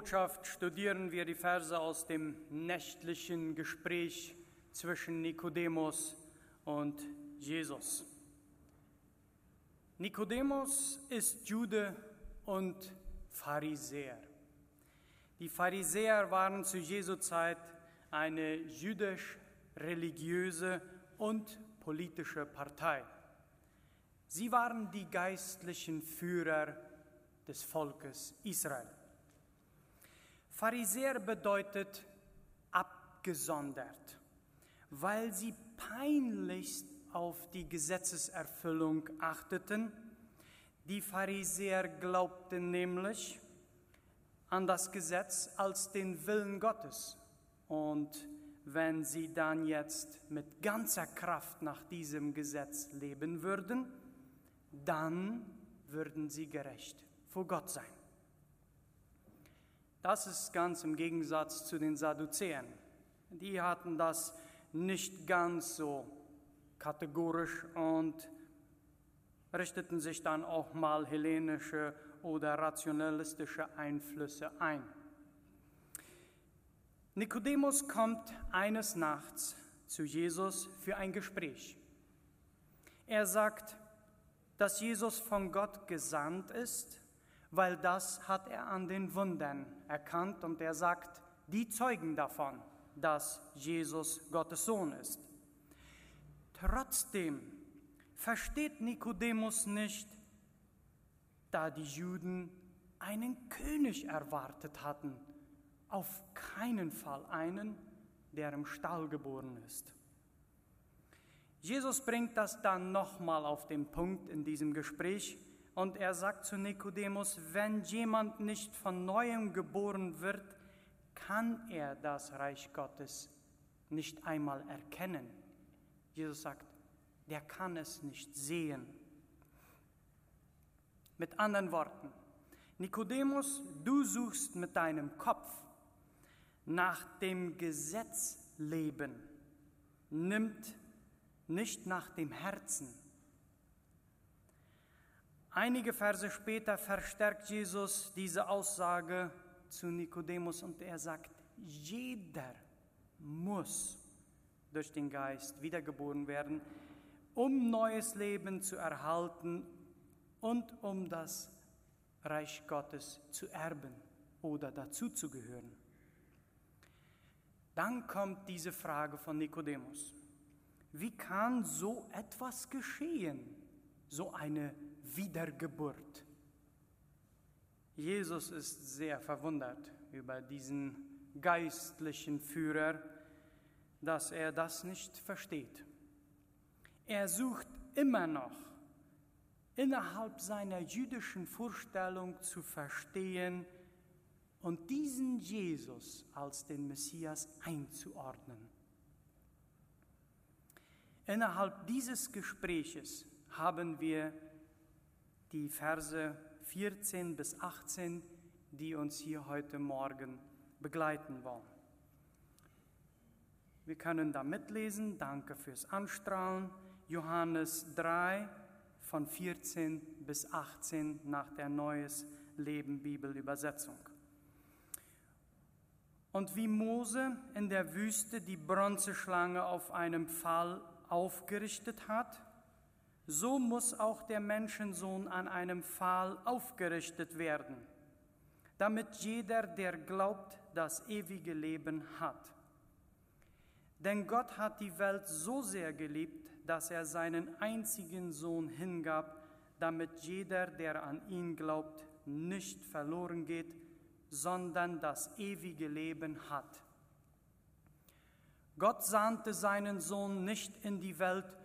Botschaft studieren wir die Verse aus dem nächtlichen Gespräch zwischen Nikodemus und Jesus. Nikodemus ist Jude und Pharisäer. Die Pharisäer waren zu Jesu Zeit eine jüdisch-religiöse und politische Partei. Sie waren die geistlichen Führer des Volkes Israel. Pharisäer bedeutet abgesondert, weil sie peinlichst auf die Gesetzeserfüllung achteten. Die Pharisäer glaubten nämlich an das Gesetz als den Willen Gottes. Und wenn sie dann jetzt mit ganzer Kraft nach diesem Gesetz leben würden, dann würden sie gerecht vor Gott sein. Das ist ganz im Gegensatz zu den Sadduzäern. Die hatten das nicht ganz so kategorisch und richteten sich dann auch mal hellenische oder rationalistische Einflüsse ein. Nikodemus kommt eines Nachts zu Jesus für ein Gespräch. Er sagt, dass Jesus von Gott gesandt ist weil das hat er an den Wundern erkannt und er sagt, die zeugen davon, dass Jesus Gottes Sohn ist. Trotzdem versteht Nikodemus nicht, da die Juden einen König erwartet hatten, auf keinen Fall einen, der im Stall geboren ist. Jesus bringt das dann nochmal auf den Punkt in diesem Gespräch und er sagt zu Nikodemus, wenn jemand nicht von neuem geboren wird, kann er das Reich Gottes nicht einmal erkennen. Jesus sagt, der kann es nicht sehen. Mit anderen Worten, Nikodemus, du suchst mit deinem Kopf nach dem Gesetz leben, nimmt nicht nach dem Herzen. Einige Verse später verstärkt Jesus diese Aussage zu Nikodemus und er sagt, jeder muss durch den Geist wiedergeboren werden, um neues Leben zu erhalten und um das Reich Gottes zu erben oder dazuzugehören. Dann kommt diese Frage von Nikodemus. Wie kann so etwas geschehen, so eine Wiedergeburt. Jesus ist sehr verwundert über diesen geistlichen Führer, dass er das nicht versteht. Er sucht immer noch innerhalb seiner jüdischen Vorstellung zu verstehen und diesen Jesus als den Messias einzuordnen. Innerhalb dieses Gespräches haben wir die Verse 14 bis 18, die uns hier heute Morgen begleiten wollen. Wir können da mitlesen. Danke fürs Anstrahlen. Johannes 3 von 14 bis 18 nach der Neues Leben Bibelübersetzung. Und wie Mose in der Wüste die Bronzeschlange auf einem Pfahl aufgerichtet hat, so muss auch der Menschensohn an einem Pfahl aufgerichtet werden, damit jeder, der glaubt, das ewige Leben hat. Denn Gott hat die Welt so sehr geliebt, dass er seinen einzigen Sohn hingab, damit jeder, der an ihn glaubt, nicht verloren geht, sondern das ewige Leben hat. Gott sandte seinen Sohn nicht in die Welt,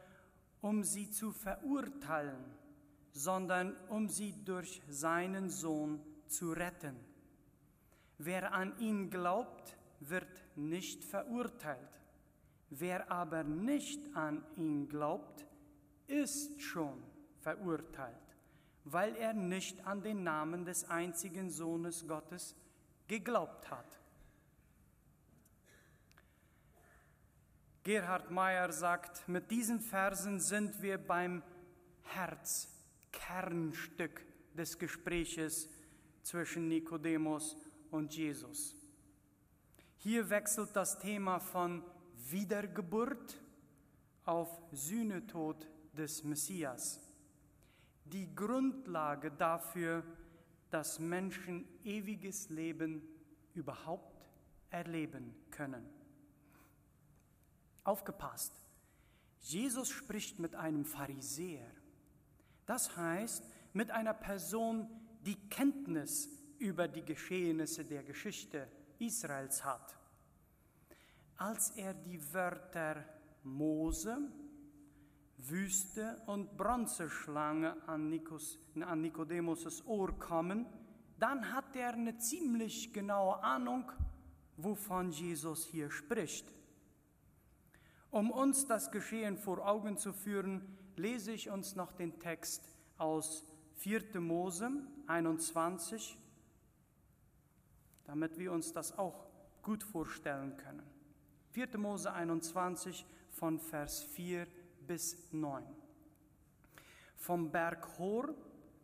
um sie zu verurteilen, sondern um sie durch seinen Sohn zu retten. Wer an ihn glaubt, wird nicht verurteilt. Wer aber nicht an ihn glaubt, ist schon verurteilt, weil er nicht an den Namen des einzigen Sohnes Gottes geglaubt hat. Gerhard Meyer sagt, mit diesen Versen sind wir beim Herzkernstück des Gespräches zwischen Nikodemus und Jesus. Hier wechselt das Thema von Wiedergeburt auf Sühnetod des Messias. Die Grundlage dafür, dass Menschen ewiges Leben überhaupt erleben können. Aufgepasst, Jesus spricht mit einem Pharisäer. Das heißt, mit einer Person, die Kenntnis über die Geschehnisse der Geschichte Israels hat. Als er die Wörter Mose, Wüste und Bronzeschlange an, Nikodemus' Ohr kommen, dann hat er eine ziemlich genaue Ahnung, wovon Jesus hier spricht. Um uns das Geschehen vor Augen zu führen, lese ich uns noch den Text aus 4. Mose 21, damit wir uns das auch gut vorstellen können. 4. Mose 21 von Vers 4 bis 9. Vom Berg Hor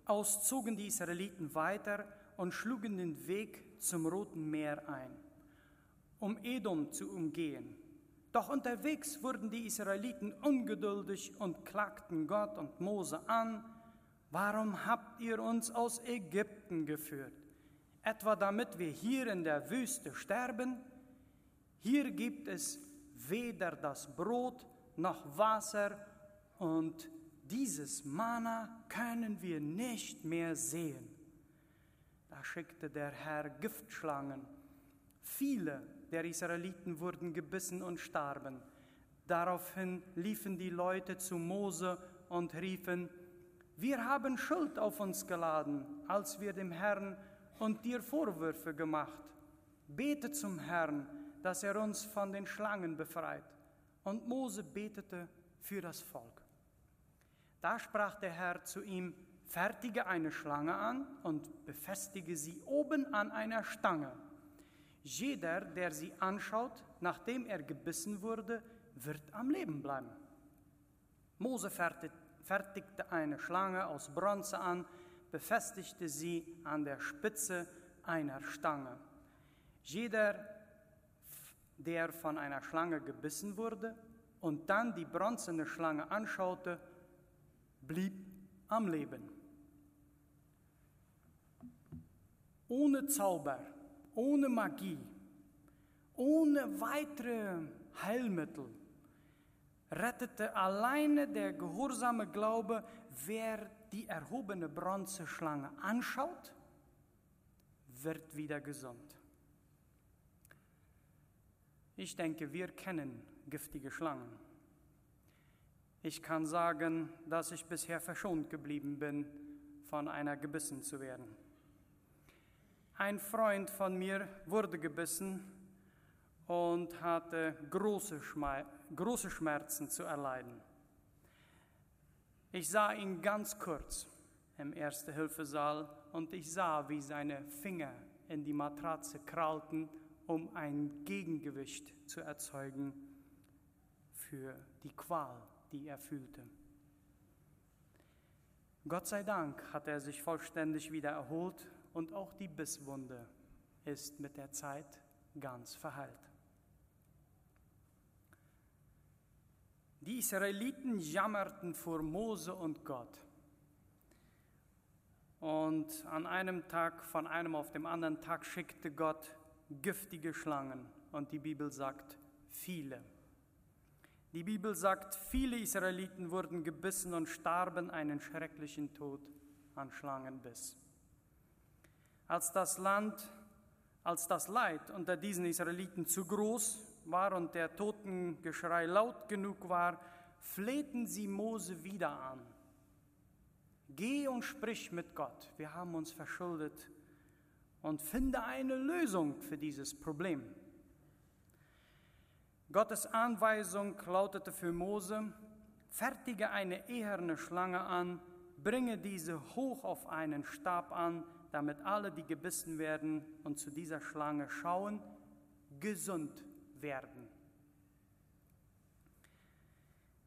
aus zogen die Israeliten weiter und schlugen den Weg zum Roten Meer ein, um Edom zu umgehen. Doch unterwegs wurden die Israeliten ungeduldig und klagten Gott und Mose an, warum habt ihr uns aus Ägypten geführt? Etwa damit wir hier in der Wüste sterben? Hier gibt es weder das Brot noch Wasser und dieses Mana können wir nicht mehr sehen. Da schickte der Herr Giftschlangen. Viele der Israeliten wurden gebissen und starben. Daraufhin liefen die Leute zu Mose und riefen, wir haben Schuld auf uns geladen, als wir dem Herrn und dir Vorwürfe gemacht. Bete zum Herrn, dass er uns von den Schlangen befreit. Und Mose betete für das Volk. Da sprach der Herr zu ihm, fertige eine Schlange an und befestige sie oben an einer Stange. Jeder, der sie anschaut, nachdem er gebissen wurde, wird am Leben bleiben. Mose fertigte eine Schlange aus Bronze an, befestigte sie an der Spitze einer Stange. Jeder, der von einer Schlange gebissen wurde und dann die bronzene Schlange anschaute, blieb am Leben. Ohne Zauber, ohne Magie, ohne weitere Heilmittel rettete alleine der gehorsame Glaube, wer die erhobene Bronzeschlange anschaut, wird wieder gesund. Ich denke, wir kennen giftige Schlangen. Ich kann sagen, dass ich bisher verschont geblieben bin, von einer gebissen zu werden. Ein Freund von mir wurde gebissen und hatte große, große Schmerzen zu erleiden. Ich sah ihn ganz kurz im Erste-Hilfe-Saal und ich sah, wie seine Finger in die Matratze krallten, um ein Gegengewicht zu erzeugen für die Qual, die er fühlte. Gott sei Dank hat er sich vollständig wieder erholt und auch die Bisswunde ist mit der Zeit ganz verheilt. Die Israeliten jammerten vor Mose und Gott. Und an einem Tag, von einem auf dem anderen Tag, schickte Gott giftige Schlangen. Und die Bibel sagt, viele. Die Bibel sagt, viele Israeliten wurden gebissen und starben einen schrecklichen Tod an Schlangenbiss. Als das Land, als das Leid unter diesen Israeliten zu groß war und der Totengeschrei laut genug war, flehten sie Mose wieder an. Geh und sprich mit Gott, wir haben uns verschuldet und finde eine Lösung für dieses Problem. Gottes Anweisung lautete für Mose, fertige eine eherne Schlange an, bringe diese hoch auf einen Stab an, damit alle, die gebissen werden und zu dieser Schlange schauen, gesund werden.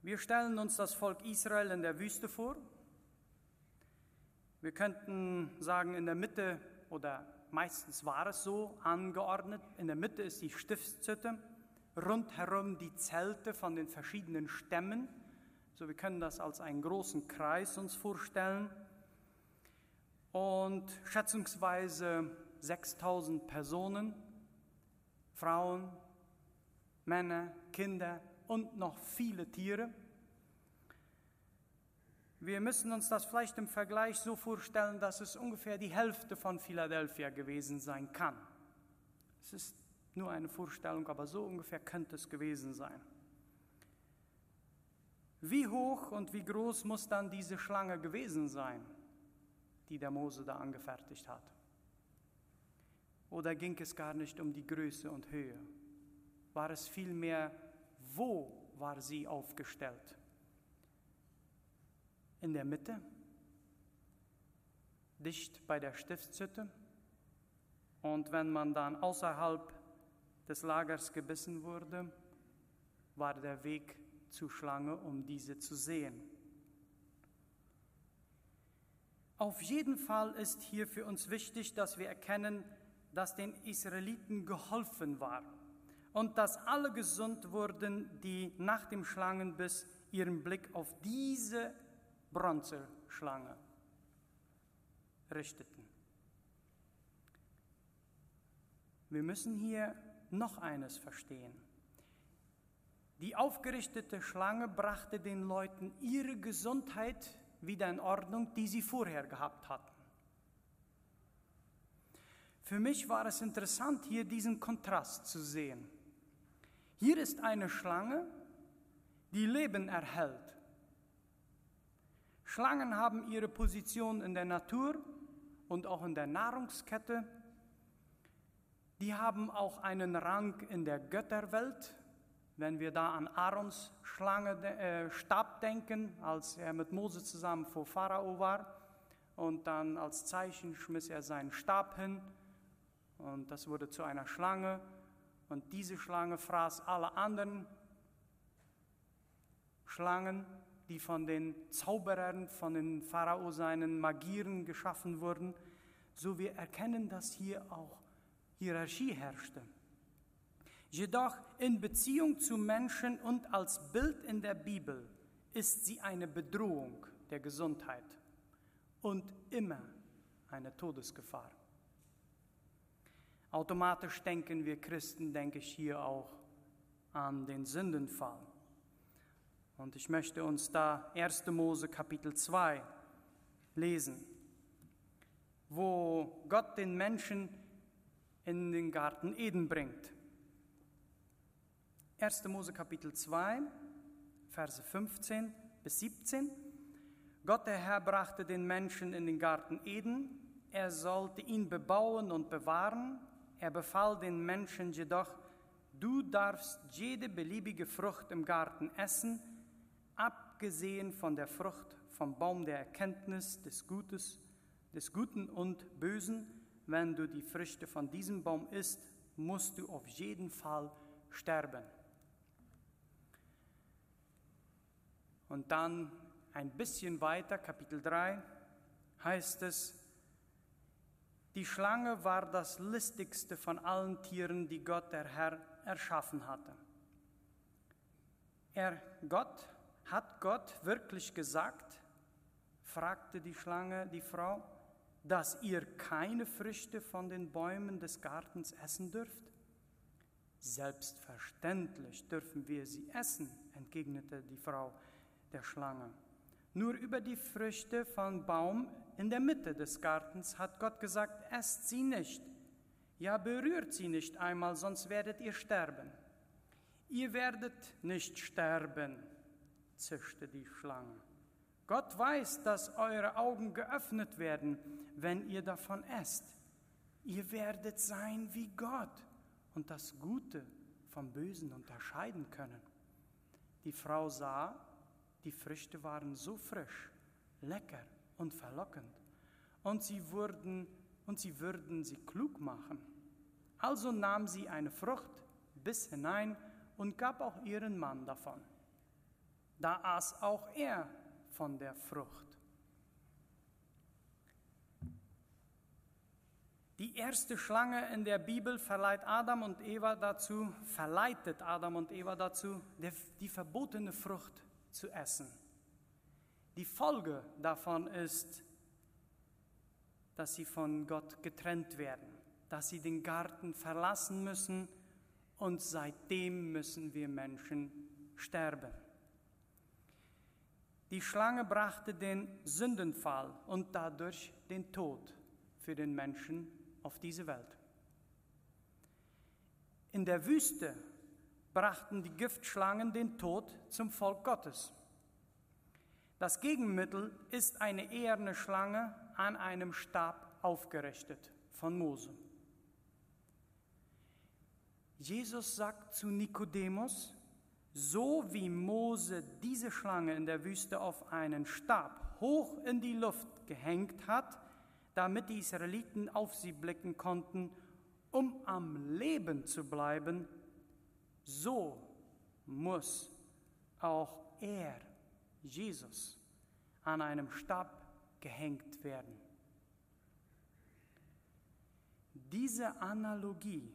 Wir stellen uns das Volk Israel in der Wüste vor. Wir könnten sagen, in der Mitte oder meistens war es so angeordnet. In der Mitte ist die Stiftshütte, rundherum die Zelte von den verschiedenen Stämmen. So, wir können das als einen großen Kreis uns vorstellen. Und schätzungsweise 6000 Personen, Frauen, Männer, Kinder und noch viele Tiere. Wir müssen uns das vielleicht im Vergleich so vorstellen, dass es ungefähr die Hälfte von Philadelphia gewesen sein kann. Es ist nur eine Vorstellung, aber so ungefähr könnte es gewesen sein. Wie hoch und wie groß muss dann diese Schlange gewesen sein, die der Mose da angefertigt hat? Oder ging es gar nicht um die Größe und Höhe? War es vielmehr, wo war sie aufgestellt? In der Mitte, dicht bei der Stiftshütte. Und wenn man dann außerhalb des Lagers gebissen wurde, war der Weg zur Schlange, um diese zu sehen. Auf jeden Fall ist hier für uns wichtig, dass wir erkennen, dass den Israeliten geholfen war und dass alle gesund wurden, die nach dem Schlangenbiss ihren Blick auf diese Bronzeschlange richteten. Wir müssen hier noch eines verstehen. Die aufgerichtete Schlange brachte den Leuten ihre Gesundheit wieder in Ordnung, die sie vorher gehabt hatten. Für mich war es interessant, hier diesen Kontrast zu sehen. Hier ist eine Schlange, die Leben erhält. Schlangen haben ihre Position in der Natur und auch in der Nahrungskette. Die haben auch einen Rang in der Götterwelt. Wenn wir da an Aarons Schlange, äh, Stab denken, als er mit Mose zusammen vor Pharao war und dann als Zeichen schmiss er seinen Stab hin und das wurde zu einer Schlange und diese Schlange fraß alle anderen Schlangen, die von den Zauberern, von den Pharao seinen Magieren geschaffen wurden. So wir erkennen, dass hier auch Hierarchie herrschte. Jedoch in Beziehung zu Menschen und als Bild in der Bibel ist sie eine Bedrohung der Gesundheit und immer eine Todesgefahr. Automatisch denken wir Christen, denke ich hier auch an den Sündenfall. Und ich möchte uns da 1. Mose Kapitel 2 lesen, wo Gott den Menschen in den Garten Eden bringt. 1. Mose Kapitel 2, Verse 15 bis 17. Gott der Herr brachte den Menschen in den Garten Eden. Er sollte ihn bebauen und bewahren er befahl den Menschen jedoch, du darfst jede beliebige Frucht im Garten essen, abgesehen von der Frucht vom Baum der Erkenntnis des Gutes, des Guten und Bösen. Wenn du die Früchte von diesem Baum isst, musst du auf jeden Fall sterben. Und dann ein bisschen weiter, Kapitel 3, heißt es, die Schlange war das listigste von allen Tieren, die Gott der Herr erschaffen hatte. Er, Gott, hat Gott wirklich gesagt, fragte die Schlange die Frau, dass ihr keine Früchte von den Bäumen des Gartens essen dürft? Selbstverständlich dürfen wir sie essen, entgegnete die Frau der Schlange. Nur über die Früchte vom Baum in der Mitte des Gartens hat Gott gesagt, esst sie nicht. Ja, berührt sie nicht einmal, sonst werdet ihr sterben. Ihr werdet nicht sterben, zischte die Schlange. Gott weiß, dass eure Augen geöffnet werden, wenn ihr davon esst. Ihr werdet sein wie Gott und das Gute vom Bösen unterscheiden können. Die Frau sah, die Früchte waren so frisch, lecker und verlockend, und sie, wurden, und sie würden sie klug machen. Also nahm sie eine Frucht bis hinein und gab auch ihren Mann davon. Da aß auch er von der Frucht. Die erste Schlange in der Bibel verleiht Adam und Eva dazu, verleitet Adam und Eva dazu, die verbotene Frucht zu essen. Die Folge davon ist, dass sie von Gott getrennt werden, dass sie den Garten verlassen müssen und seitdem müssen wir Menschen sterben. Die Schlange brachte den Sündenfall und dadurch den Tod für den Menschen auf diese Welt. In der Wüste brachten die Giftschlangen den Tod zum Volk Gottes. Das Gegenmittel ist eine eherne Schlange an einem Stab aufgerichtet von Mose. Jesus sagt zu Nikodemus, so wie Mose diese Schlange in der Wüste auf einen Stab hoch in die Luft gehängt hat, damit die Israeliten auf sie blicken konnten, um am Leben zu bleiben, so muss auch er, Jesus, an einem Stab gehängt werden. Diese Analogie,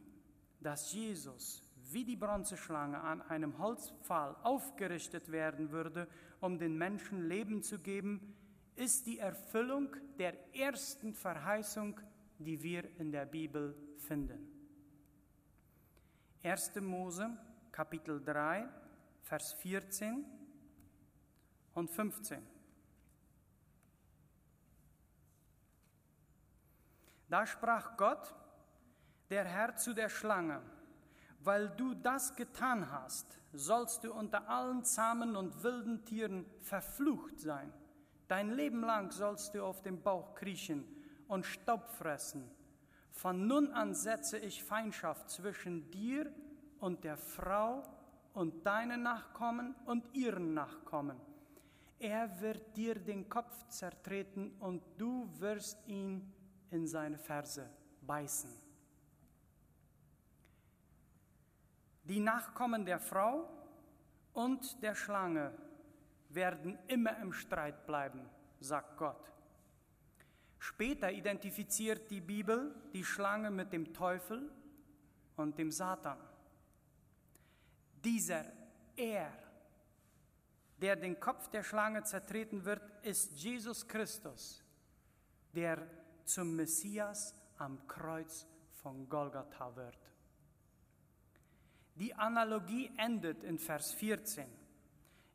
dass Jesus wie die Bronzeschlange an einem Holzpfahl aufgerichtet werden würde, um den Menschen Leben zu geben, ist die Erfüllung der ersten Verheißung, die wir in der Bibel finden. 1. Mose, Kapitel 3, Vers 14 und 15. Da sprach Gott, der Herr zu der Schlange, weil du das getan hast, sollst du unter allen zahmen und wilden Tieren verflucht sein. Dein Leben lang sollst du auf dem Bauch kriechen und Staub fressen. Von nun an setze ich Feindschaft zwischen dir und der Frau und deinen Nachkommen und ihren Nachkommen. Er wird dir den Kopf zertreten und du wirst ihn in seine Ferse beißen. Die Nachkommen der Frau und der Schlange werden immer im Streit bleiben, sagt Gott. Später identifiziert die Bibel die Schlange mit dem Teufel und dem Satan. Dieser Er, der den Kopf der Schlange zertreten wird, ist Jesus Christus, der zum Messias am Kreuz von Golgatha wird. Die Analogie endet in Vers 14.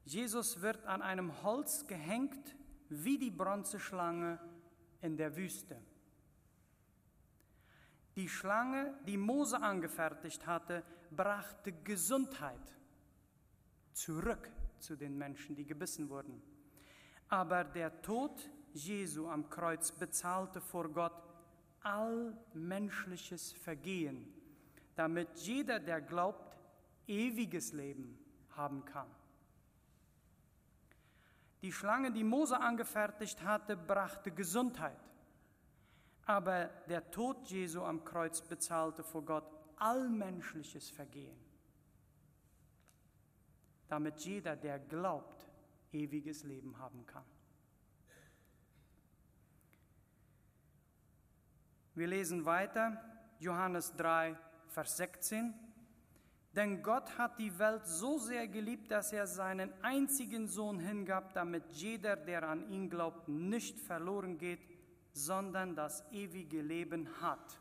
Jesus wird an einem Holz gehängt wie die Bronzeschlange in der Wüste. Die Schlange, die Mose angefertigt hatte, brachte Gesundheit zurück zu den Menschen, die gebissen wurden. Aber der Tod Jesu am Kreuz bezahlte vor Gott all menschliches Vergehen, damit jeder, der glaubt, ewiges Leben haben kann. Die Schlange, die Mose angefertigt hatte, brachte Gesundheit. Aber der Tod Jesu am Kreuz bezahlte vor Gott allmenschliches Vergehen, damit jeder, der glaubt, ewiges Leben haben kann. Wir lesen weiter, Johannes 3, Vers 16. Denn Gott hat die Welt so sehr geliebt, dass er seinen einzigen Sohn hingab, damit jeder, der an ihn glaubt, nicht verloren geht, sondern das ewige Leben hat.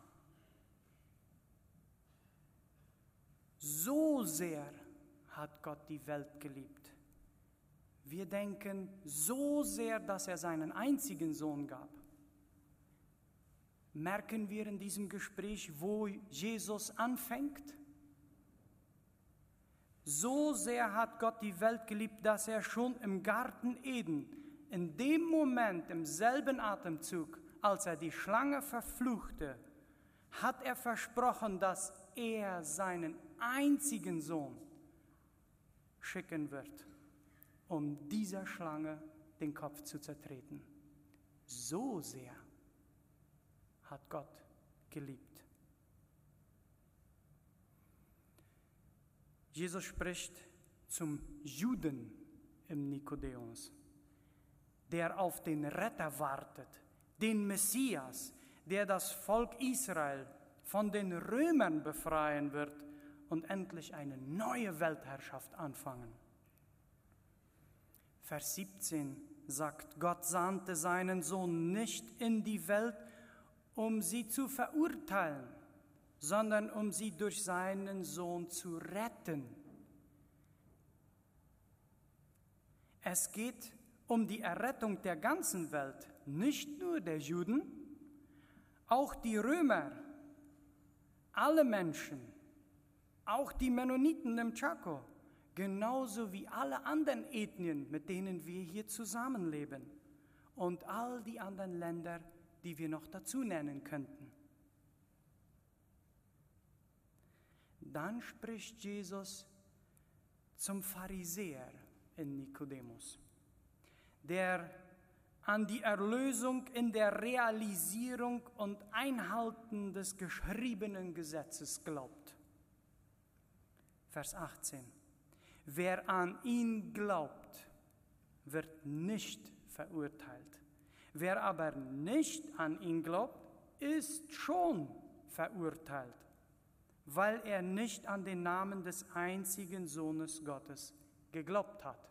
So sehr hat Gott die Welt geliebt. Wir denken so sehr, dass er seinen einzigen Sohn gab. Merken wir in diesem Gespräch, wo Jesus anfängt? So sehr hat Gott die Welt geliebt, dass er schon im Garten Eden, in dem Moment, im selben Atemzug, als er die Schlange verfluchte, hat er versprochen, dass er seinen einzigen Sohn schicken wird, um dieser Schlange den Kopf zu zertreten. So sehr hat Gott geliebt. Jesus spricht zum Juden im Nikodemus, der auf den Retter wartet, den Messias, der das Volk Israel von den Römern befreien wird und endlich eine neue Weltherrschaft anfangen. Vers 17 sagt, Gott sandte seinen Sohn nicht in die Welt, um sie zu verurteilen, sondern um sie durch seinen Sohn zu retten. Es geht um die Errettung der ganzen Welt, nicht nur der Juden, auch die Römer, alle Menschen, auch die Mennoniten im Chaco, genauso wie alle anderen Ethnien, mit denen wir hier zusammenleben und all die anderen Länder, die wir noch dazu nennen könnten. Dann spricht Jesus zum Pharisäer in Nikodemus, der an die Erlösung in der Realisierung und Einhalten des geschriebenen Gesetzes glaubt. Vers 18. Wer an ihn glaubt, wird nicht verurteilt. Wer aber nicht an ihn glaubt, ist schon verurteilt, weil er nicht an den Namen des einzigen Sohnes Gottes geglaubt hat.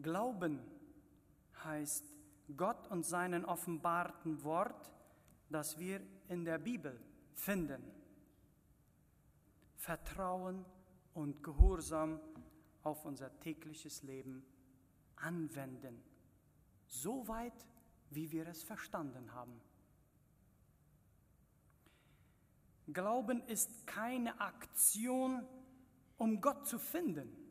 Glauben heißt Gott und seinen offenbarten Wort, das wir in der Bibel finden. Vertrauen und Gehorsam auf unser tägliches Leben anwenden, so weit, wie wir es verstanden haben. Glauben ist keine Aktion, um Gott zu finden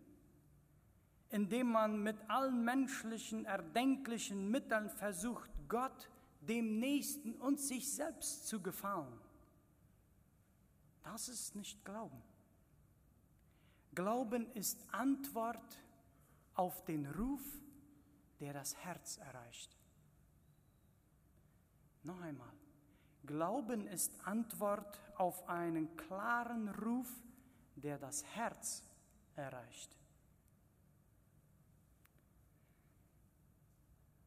indem man mit allen menschlichen, erdenklichen Mitteln versucht, Gott, dem Nächsten und sich selbst zu gefallen. Das ist nicht Glauben. Glauben ist Antwort auf den Ruf, der das Herz erreicht. Noch einmal. Glauben ist Antwort auf einen klaren Ruf, der das Herz erreicht.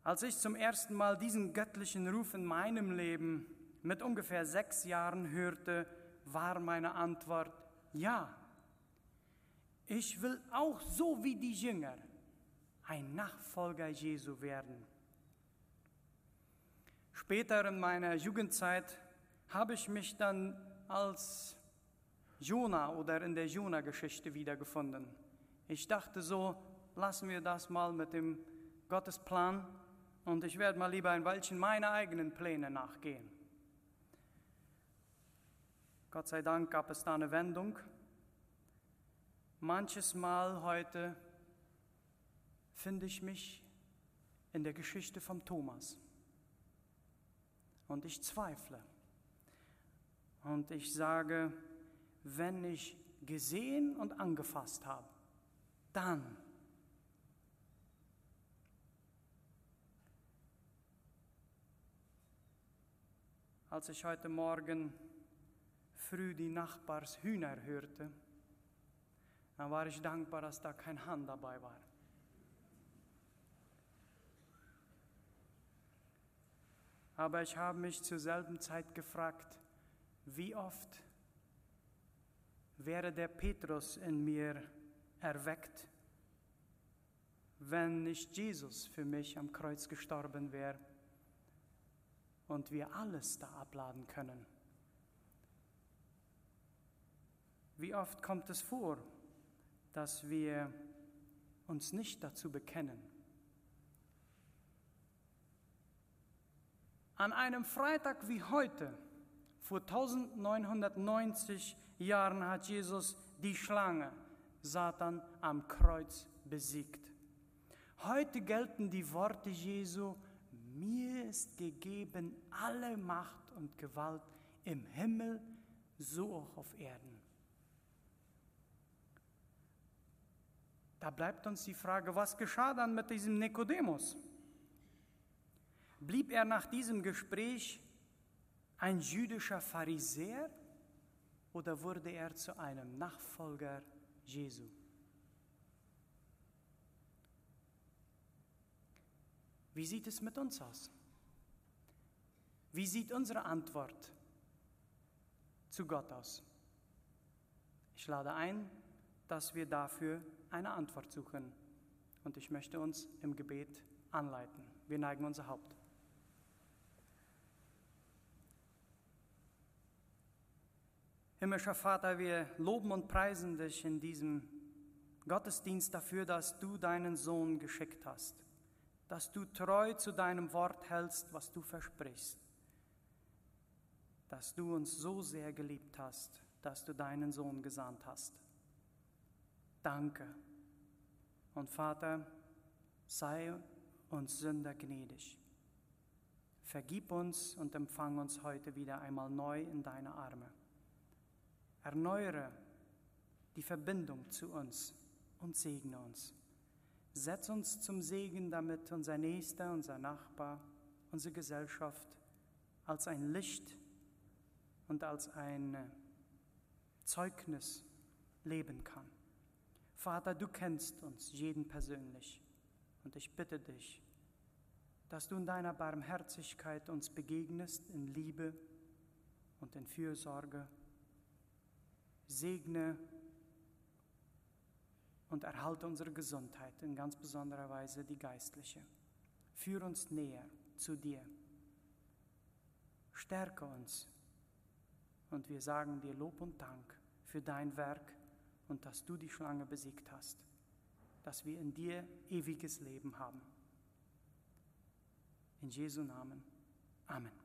Als ich zum ersten Mal diesen göttlichen Ruf in meinem Leben mit ungefähr sechs Jahren hörte, war meine Antwort ja. Ich will auch so wie die Jünger ein Nachfolger Jesu werden. Später in meiner Jugendzeit habe ich mich dann als Jona oder in der Jona-Geschichte wiedergefunden. Ich dachte so, lassen wir das mal mit dem Gottesplan und ich werde mal lieber ein Weilchen meine eigenen Pläne nachgehen. Gott sei Dank gab es da eine Wendung. Manches Mal heute finde ich mich in der Geschichte von Thomas. Und ich zweifle. Und ich sage, wenn ich gesehen und angefasst habe, dann als ich heute Morgen früh die Nachbars Hühner hörte, dann war ich dankbar, dass da kein Hahn dabei war. Aber ich habe mich zur selben Zeit gefragt, wie oft wäre der Petrus in mir erweckt, wenn nicht Jesus für mich am Kreuz gestorben wäre und wir alles da abladen können. Wie oft kommt es vor, dass wir uns nicht dazu bekennen? An einem Freitag wie heute, vor 1990 Jahren, hat Jesus die Schlange, Satan, am Kreuz besiegt. Heute gelten die Worte Jesu mir ist gegeben alle Macht und Gewalt im Himmel, so auch auf Erden. Da bleibt uns die Frage, was geschah dann mit diesem Nikodemus? Blieb er nach diesem Gespräch ein jüdischer Pharisäer oder wurde er zu einem Nachfolger Jesu? Wie sieht es mit uns aus? Wie sieht unsere Antwort zu Gott aus? Ich lade ein, dass wir dafür eine Antwort suchen. Und ich möchte uns im Gebet anleiten. Wir neigen unser Haupt. Himmlischer Vater, wir loben und preisen dich in diesem Gottesdienst dafür, dass du deinen Sohn geschickt hast, dass du treu zu deinem Wort hältst, was du versprichst, dass du uns so sehr geliebt hast, dass du deinen Sohn gesandt hast. Danke. Und Vater, sei uns Sünder gnädig. Vergib uns und empfang uns heute wieder einmal neu in deine Arme. Erneuere die Verbindung zu uns und segne uns. Setz uns zum Segen, damit unser Nächster, unser Nachbar, unsere Gesellschaft als ein Licht und als ein Zeugnis leben kann. Vater, du kennst uns jeden persönlich und ich bitte dich, dass du in deiner Barmherzigkeit uns begegnest in Liebe und in Fürsorge segne und erhalte unsere Gesundheit, in ganz besonderer Weise die geistliche. Führ uns näher zu dir. Stärke uns. Und wir sagen dir Lob und Dank für dein Werk und dass du die Schlange besiegt hast, dass wir in dir ewiges Leben haben. In Jesu Namen. Amen.